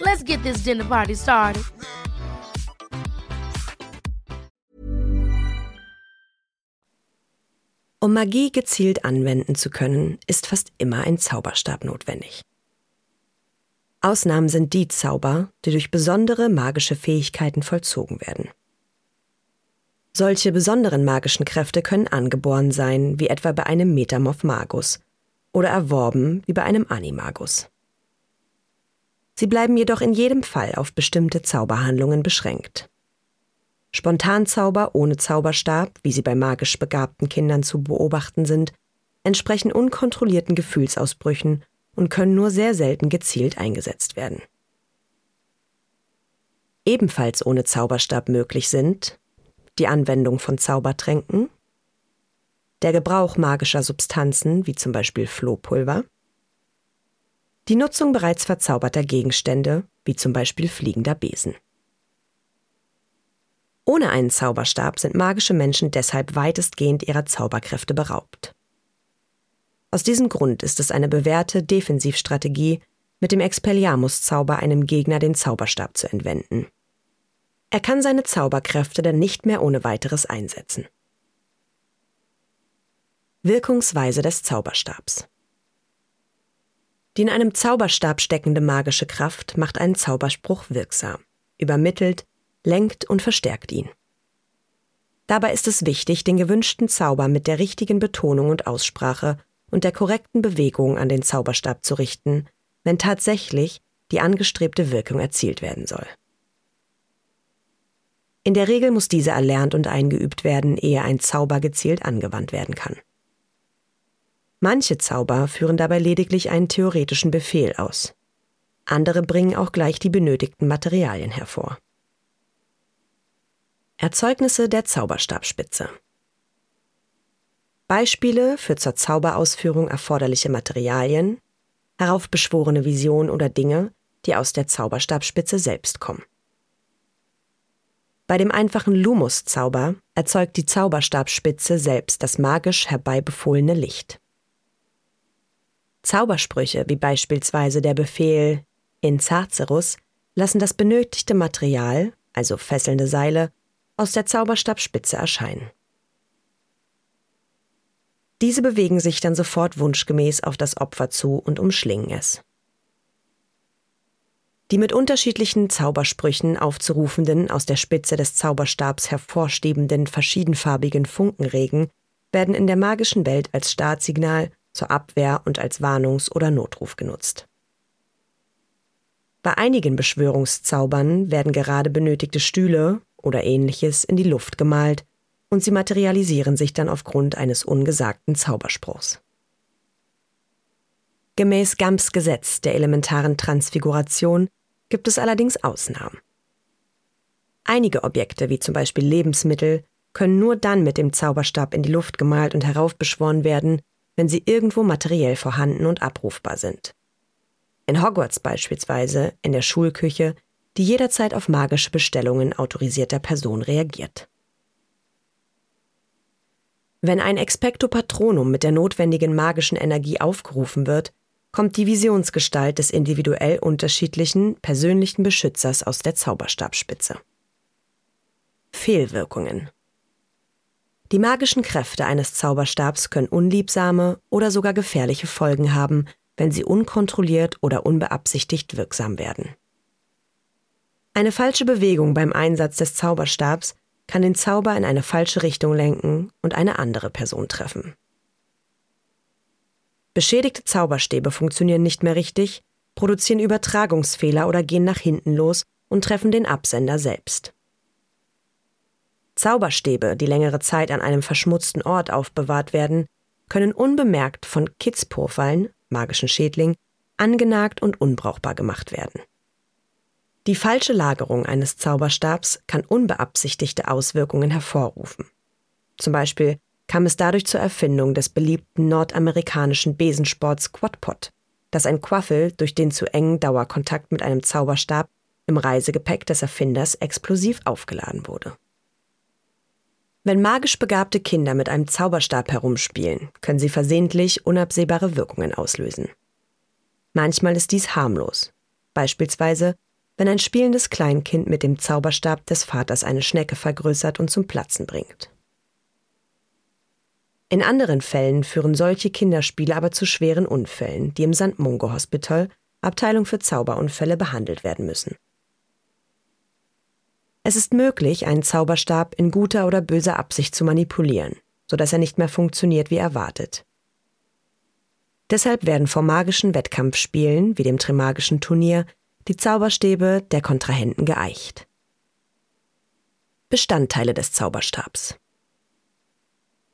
Let's get this dinner party started. Um Magie gezielt anwenden zu können, ist fast immer ein Zauberstab notwendig. Ausnahmen sind die Zauber, die durch besondere magische Fähigkeiten vollzogen werden. Solche besonderen magischen Kräfte können angeboren sein, wie etwa bei einem Metamorph Magus, oder erworben, wie bei einem Animagus. Sie bleiben jedoch in jedem Fall auf bestimmte Zauberhandlungen beschränkt. Spontanzauber ohne Zauberstab, wie sie bei magisch begabten Kindern zu beobachten sind, entsprechen unkontrollierten Gefühlsausbrüchen und können nur sehr selten gezielt eingesetzt werden. Ebenfalls ohne Zauberstab möglich sind die Anwendung von Zaubertränken, der Gebrauch magischer Substanzen wie zum Beispiel Flohpulver, die Nutzung bereits verzauberter Gegenstände wie zum Beispiel fliegender Besen. Ohne einen Zauberstab sind magische Menschen deshalb weitestgehend ihrer Zauberkräfte beraubt. Aus diesem Grund ist es eine bewährte Defensivstrategie, mit dem Expelliarmus-Zauber einem Gegner den Zauberstab zu entwenden. Er kann seine Zauberkräfte dann nicht mehr ohne weiteres einsetzen. Wirkungsweise des Zauberstabs Die in einem Zauberstab steckende magische Kraft macht einen Zauberspruch wirksam, übermittelt, lenkt und verstärkt ihn. Dabei ist es wichtig, den gewünschten Zauber mit der richtigen Betonung und Aussprache und der korrekten Bewegung an den Zauberstab zu richten, wenn tatsächlich die angestrebte Wirkung erzielt werden soll. In der Regel muss diese erlernt und eingeübt werden, ehe ein Zauber gezielt angewandt werden kann. Manche Zauber führen dabei lediglich einen theoretischen Befehl aus. Andere bringen auch gleich die benötigten Materialien hervor. Erzeugnisse der Zauberstabspitze Beispiele für zur Zauberausführung erforderliche Materialien, heraufbeschworene Visionen oder Dinge, die aus der Zauberstabspitze selbst kommen. Bei dem einfachen Lumus-Zauber erzeugt die Zauberstabspitze selbst das magisch herbeibefohlene Licht. Zaubersprüche wie beispielsweise der Befehl in Zarcerus lassen das benötigte Material, also fesselnde Seile, aus der Zauberstabspitze erscheinen. Diese bewegen sich dann sofort wunschgemäß auf das Opfer zu und umschlingen es. Die mit unterschiedlichen Zaubersprüchen aufzurufenden, aus der Spitze des Zauberstabs hervorstehenden verschiedenfarbigen Funkenregen werden in der magischen Welt als Startsignal, zur Abwehr und als Warnungs- oder Notruf genutzt. Bei einigen Beschwörungszaubern werden gerade benötigte Stühle oder ähnliches in die Luft gemalt, und sie materialisieren sich dann aufgrund eines ungesagten Zauberspruchs. Gemäß Gams Gesetz der elementaren Transfiguration gibt es allerdings Ausnahmen. Einige Objekte, wie zum Beispiel Lebensmittel, können nur dann mit dem Zauberstab in die Luft gemalt und heraufbeschworen werden, wenn sie irgendwo materiell vorhanden und abrufbar sind. In Hogwarts beispielsweise, in der Schulküche, die jederzeit auf magische Bestellungen autorisierter Person reagiert. Wenn ein Expecto Patronum mit der notwendigen magischen Energie aufgerufen wird, kommt die Visionsgestalt des individuell unterschiedlichen persönlichen Beschützers aus der Zauberstabspitze. Fehlwirkungen Die magischen Kräfte eines Zauberstabs können unliebsame oder sogar gefährliche Folgen haben, wenn sie unkontrolliert oder unbeabsichtigt wirksam werden. Eine falsche Bewegung beim Einsatz des Zauberstabs kann den Zauber in eine falsche Richtung lenken und eine andere Person treffen. Beschädigte Zauberstäbe funktionieren nicht mehr richtig, produzieren Übertragungsfehler oder gehen nach hinten los und treffen den Absender selbst. Zauberstäbe, die längere Zeit an einem verschmutzten Ort aufbewahrt werden, können unbemerkt von Kitzpurfallen, magischen Schädling, angenagt und unbrauchbar gemacht werden. Die falsche Lagerung eines Zauberstabs kann unbeabsichtigte Auswirkungen hervorrufen. Zum Beispiel kam es dadurch zur Erfindung des beliebten nordamerikanischen Besensports Quadpot, dass ein Quaffel durch den zu engen Dauerkontakt mit einem Zauberstab im Reisegepäck des Erfinders explosiv aufgeladen wurde. Wenn magisch begabte Kinder mit einem Zauberstab herumspielen, können sie versehentlich unabsehbare Wirkungen auslösen. Manchmal ist dies harmlos, beispielsweise wenn ein spielendes Kleinkind mit dem Zauberstab des Vaters eine Schnecke vergrößert und zum Platzen bringt. In anderen Fällen führen solche Kinderspiele aber zu schweren Unfällen, die im St. Mungo Hospital, Abteilung für Zauberunfälle, behandelt werden müssen. Es ist möglich, einen Zauberstab in guter oder böser Absicht zu manipulieren, sodass er nicht mehr funktioniert wie erwartet. Deshalb werden vor magischen Wettkampfspielen, wie dem Trimagischen Turnier, die Zauberstäbe der Kontrahenten geeicht. Bestandteile des Zauberstabs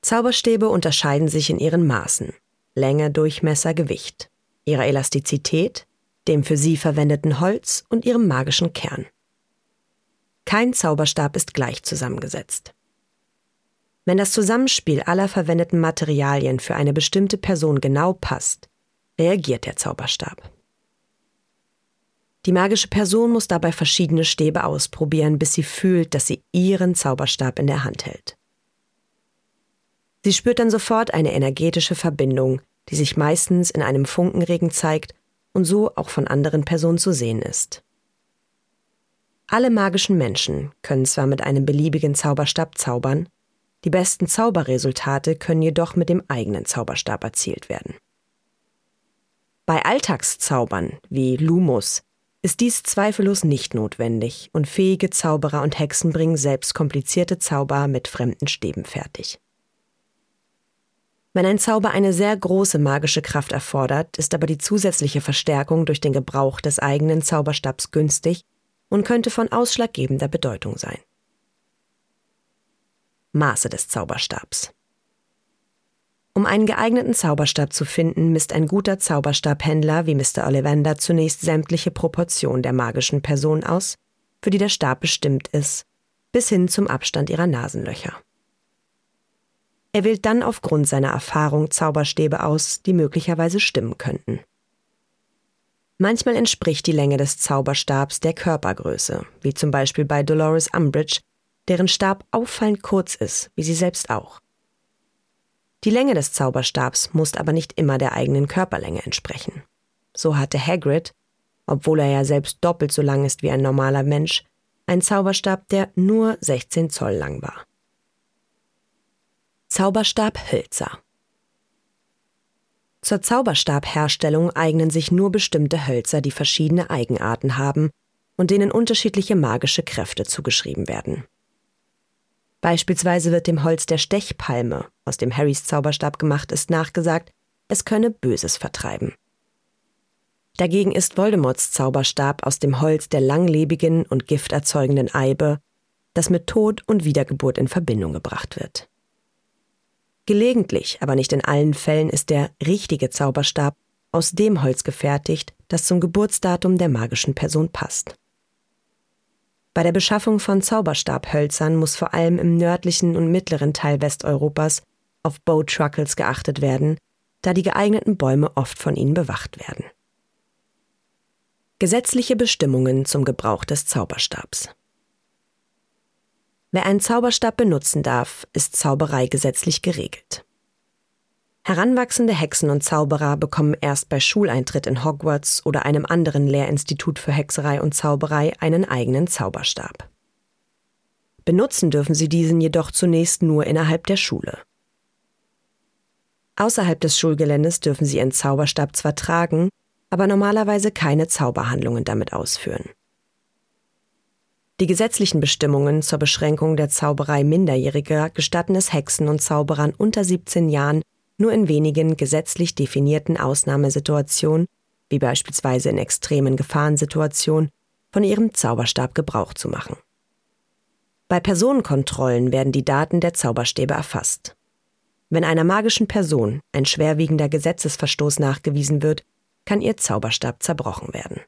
Zauberstäbe unterscheiden sich in ihren Maßen Länge, Durchmesser, Gewicht, ihrer Elastizität, dem für sie verwendeten Holz und ihrem magischen Kern. Kein Zauberstab ist gleich zusammengesetzt. Wenn das Zusammenspiel aller verwendeten Materialien für eine bestimmte Person genau passt, reagiert der Zauberstab. Die magische Person muss dabei verschiedene Stäbe ausprobieren, bis sie fühlt, dass sie ihren Zauberstab in der Hand hält. Sie spürt dann sofort eine energetische Verbindung, die sich meistens in einem Funkenregen zeigt und so auch von anderen Personen zu sehen ist. Alle magischen Menschen können zwar mit einem beliebigen Zauberstab zaubern, die besten Zauberresultate können jedoch mit dem eigenen Zauberstab erzielt werden. Bei Alltagszaubern wie Lumus ist dies zweifellos nicht notwendig und fähige Zauberer und Hexen bringen selbst komplizierte Zauber mit fremden Stäben fertig. Wenn ein Zauber eine sehr große magische Kraft erfordert, ist aber die zusätzliche Verstärkung durch den Gebrauch des eigenen Zauberstabs günstig und könnte von ausschlaggebender Bedeutung sein. Maße des Zauberstabs Um einen geeigneten Zauberstab zu finden, misst ein guter Zauberstabhändler wie Mr. Ollivander zunächst sämtliche Proportionen der magischen Person aus, für die der Stab bestimmt ist, bis hin zum Abstand ihrer Nasenlöcher. Er wählt dann aufgrund seiner Erfahrung Zauberstäbe aus, die möglicherweise stimmen könnten. Manchmal entspricht die Länge des Zauberstabs der Körpergröße, wie zum Beispiel bei Dolores Umbridge, deren Stab auffallend kurz ist, wie sie selbst auch. Die Länge des Zauberstabs muss aber nicht immer der eigenen Körperlänge entsprechen. So hatte Hagrid, obwohl er ja selbst doppelt so lang ist wie ein normaler Mensch, einen Zauberstab, der nur 16 Zoll lang war. Zauberstabhölzer. Zur Zauberstabherstellung eignen sich nur bestimmte Hölzer, die verschiedene Eigenarten haben und denen unterschiedliche magische Kräfte zugeschrieben werden. Beispielsweise wird dem Holz der Stechpalme, aus dem Harrys Zauberstab gemacht ist, nachgesagt, es könne Böses vertreiben. Dagegen ist Voldemorts Zauberstab aus dem Holz der langlebigen und gifterzeugenden Eibe, das mit Tod und Wiedergeburt in Verbindung gebracht wird. Gelegentlich, aber nicht in allen Fällen, ist der richtige Zauberstab aus dem Holz gefertigt, das zum Geburtsdatum der magischen Person passt. Bei der Beschaffung von Zauberstabhölzern muss vor allem im nördlichen und mittleren Teil Westeuropas auf Bow-Truckles geachtet werden, da die geeigneten Bäume oft von ihnen bewacht werden. Gesetzliche Bestimmungen zum Gebrauch des Zauberstabs. Wer einen Zauberstab benutzen darf, ist Zauberei gesetzlich geregelt. Heranwachsende Hexen und Zauberer bekommen erst bei Schuleintritt in Hogwarts oder einem anderen Lehrinstitut für Hexerei und Zauberei einen eigenen Zauberstab. Benutzen dürfen sie diesen jedoch zunächst nur innerhalb der Schule. Außerhalb des Schulgeländes dürfen sie ihren Zauberstab zwar tragen, aber normalerweise keine Zauberhandlungen damit ausführen. Die gesetzlichen Bestimmungen zur Beschränkung der Zauberei Minderjähriger gestatten es Hexen und Zauberern unter 17 Jahren nur in wenigen gesetzlich definierten Ausnahmesituationen, wie beispielsweise in extremen Gefahrensituationen, von ihrem Zauberstab Gebrauch zu machen. Bei Personenkontrollen werden die Daten der Zauberstäbe erfasst. Wenn einer magischen Person ein schwerwiegender Gesetzesverstoß nachgewiesen wird, kann ihr Zauberstab zerbrochen werden.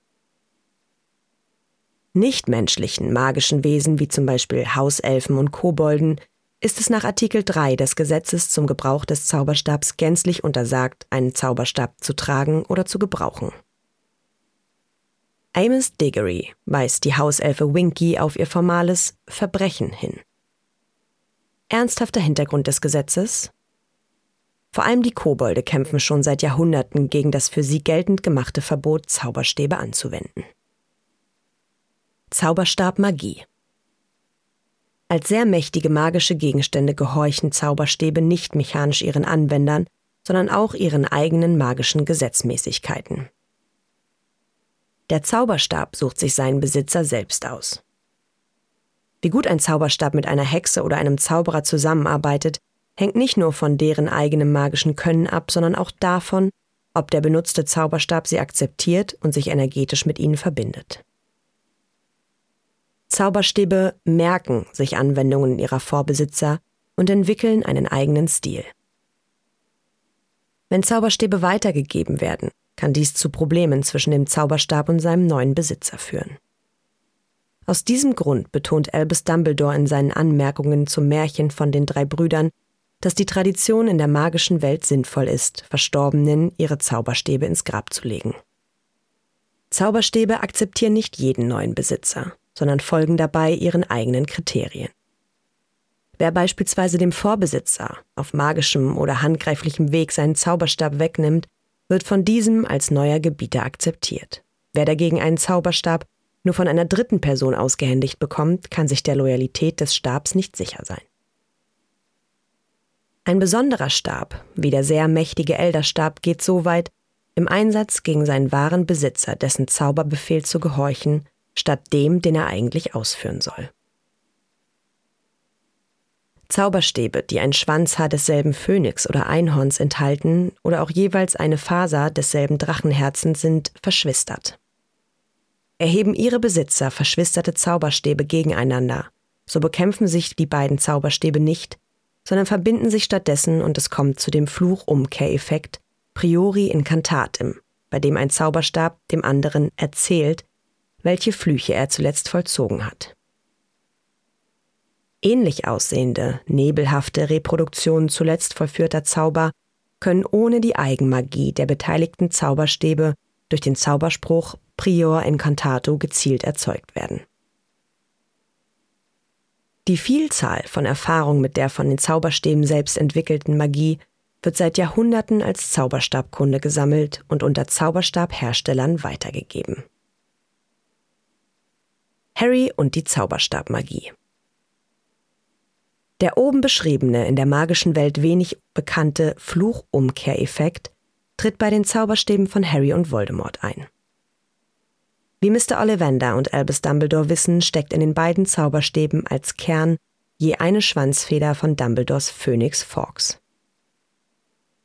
Nichtmenschlichen magischen Wesen wie zum Beispiel Hauselfen und Kobolden ist es nach Artikel 3 des Gesetzes zum Gebrauch des Zauberstabs gänzlich untersagt, einen Zauberstab zu tragen oder zu gebrauchen. Amos Diggory weist die Hauselfe Winky auf ihr formales Verbrechen hin. Ernsthafter Hintergrund des Gesetzes? Vor allem die Kobolde kämpfen schon seit Jahrhunderten gegen das für sie geltend gemachte Verbot, Zauberstäbe anzuwenden. Zauberstab Magie. Als sehr mächtige magische Gegenstände gehorchen Zauberstäbe nicht mechanisch ihren Anwendern, sondern auch ihren eigenen magischen Gesetzmäßigkeiten. Der Zauberstab sucht sich seinen Besitzer selbst aus. Wie gut ein Zauberstab mit einer Hexe oder einem Zauberer zusammenarbeitet, hängt nicht nur von deren eigenem magischen Können ab, sondern auch davon, ob der benutzte Zauberstab sie akzeptiert und sich energetisch mit ihnen verbindet. Zauberstäbe merken sich Anwendungen ihrer Vorbesitzer und entwickeln einen eigenen Stil. Wenn Zauberstäbe weitergegeben werden, kann dies zu Problemen zwischen dem Zauberstab und seinem neuen Besitzer führen. Aus diesem Grund betont Albus Dumbledore in seinen Anmerkungen zum Märchen von den drei Brüdern, dass die Tradition in der magischen Welt sinnvoll ist, Verstorbenen ihre Zauberstäbe ins Grab zu legen. Zauberstäbe akzeptieren nicht jeden neuen Besitzer sondern folgen dabei ihren eigenen Kriterien. Wer beispielsweise dem Vorbesitzer auf magischem oder handgreiflichem Weg seinen Zauberstab wegnimmt, wird von diesem als neuer Gebieter akzeptiert. Wer dagegen einen Zauberstab nur von einer dritten Person ausgehändigt bekommt, kann sich der Loyalität des Stabs nicht sicher sein. Ein besonderer Stab, wie der sehr mächtige Elderstab, geht so weit, im Einsatz gegen seinen wahren Besitzer dessen Zauberbefehl zu gehorchen statt dem, den er eigentlich ausführen soll. Zauberstäbe, die ein Schwanzhaar desselben Phönix oder Einhorns enthalten oder auch jeweils eine Faser desselben Drachenherzens sind verschwistert. Erheben ihre Besitzer verschwisterte Zauberstäbe gegeneinander, so bekämpfen sich die beiden Zauberstäbe nicht, sondern verbinden sich stattdessen und es kommt zu dem Fluchumkehreffekt priori incantatem, bei dem ein Zauberstab dem anderen erzählt, welche Flüche er zuletzt vollzogen hat. Ähnlich aussehende, nebelhafte Reproduktionen zuletzt vollführter Zauber können ohne die Eigenmagie der beteiligten Zauberstäbe durch den Zauberspruch Prior Incantato gezielt erzeugt werden. Die Vielzahl von Erfahrungen mit der von den Zauberstäben selbst entwickelten Magie wird seit Jahrhunderten als Zauberstabkunde gesammelt und unter Zauberstabherstellern weitergegeben. Harry und die Zauberstabmagie. Der oben beschriebene, in der magischen Welt wenig bekannte Fluchumkehreffekt tritt bei den Zauberstäben von Harry und Voldemort ein. Wie Mr. Ollivander und Albus Dumbledore wissen, steckt in den beiden Zauberstäben als Kern je eine Schwanzfeder von Dumbledores Phönix Fawkes.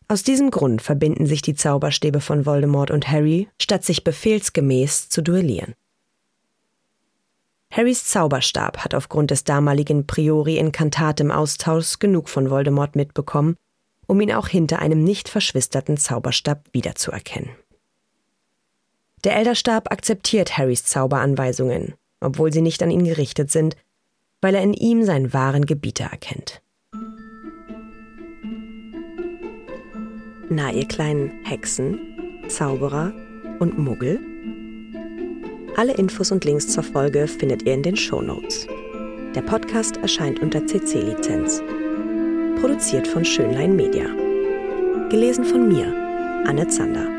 Aus diesem Grund verbinden sich die Zauberstäbe von Voldemort und Harry, statt sich befehlsgemäß zu duellieren. Harrys Zauberstab hat aufgrund des damaligen Priori incantatem Austauschs genug von Voldemort mitbekommen, um ihn auch hinter einem nicht verschwisterten Zauberstab wiederzuerkennen. Der Elderstab akzeptiert Harrys Zauberanweisungen, obwohl sie nicht an ihn gerichtet sind, weil er in ihm seinen wahren Gebieter erkennt. Na, ihr kleinen Hexen, Zauberer und Muggel? Alle Infos und Links zur Folge findet ihr in den Show Notes. Der Podcast erscheint unter CC-Lizenz. Produziert von Schönlein Media. Gelesen von mir, Anne Zander.